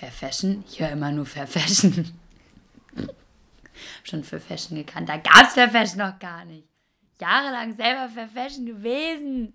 Fair Fashion? Ich höre immer nur Fair Fashion. Schon Fair Fashion gekannt. Da gab es Fair Fashion noch gar nicht. Jahrelang selber Fair Fashion gewesen.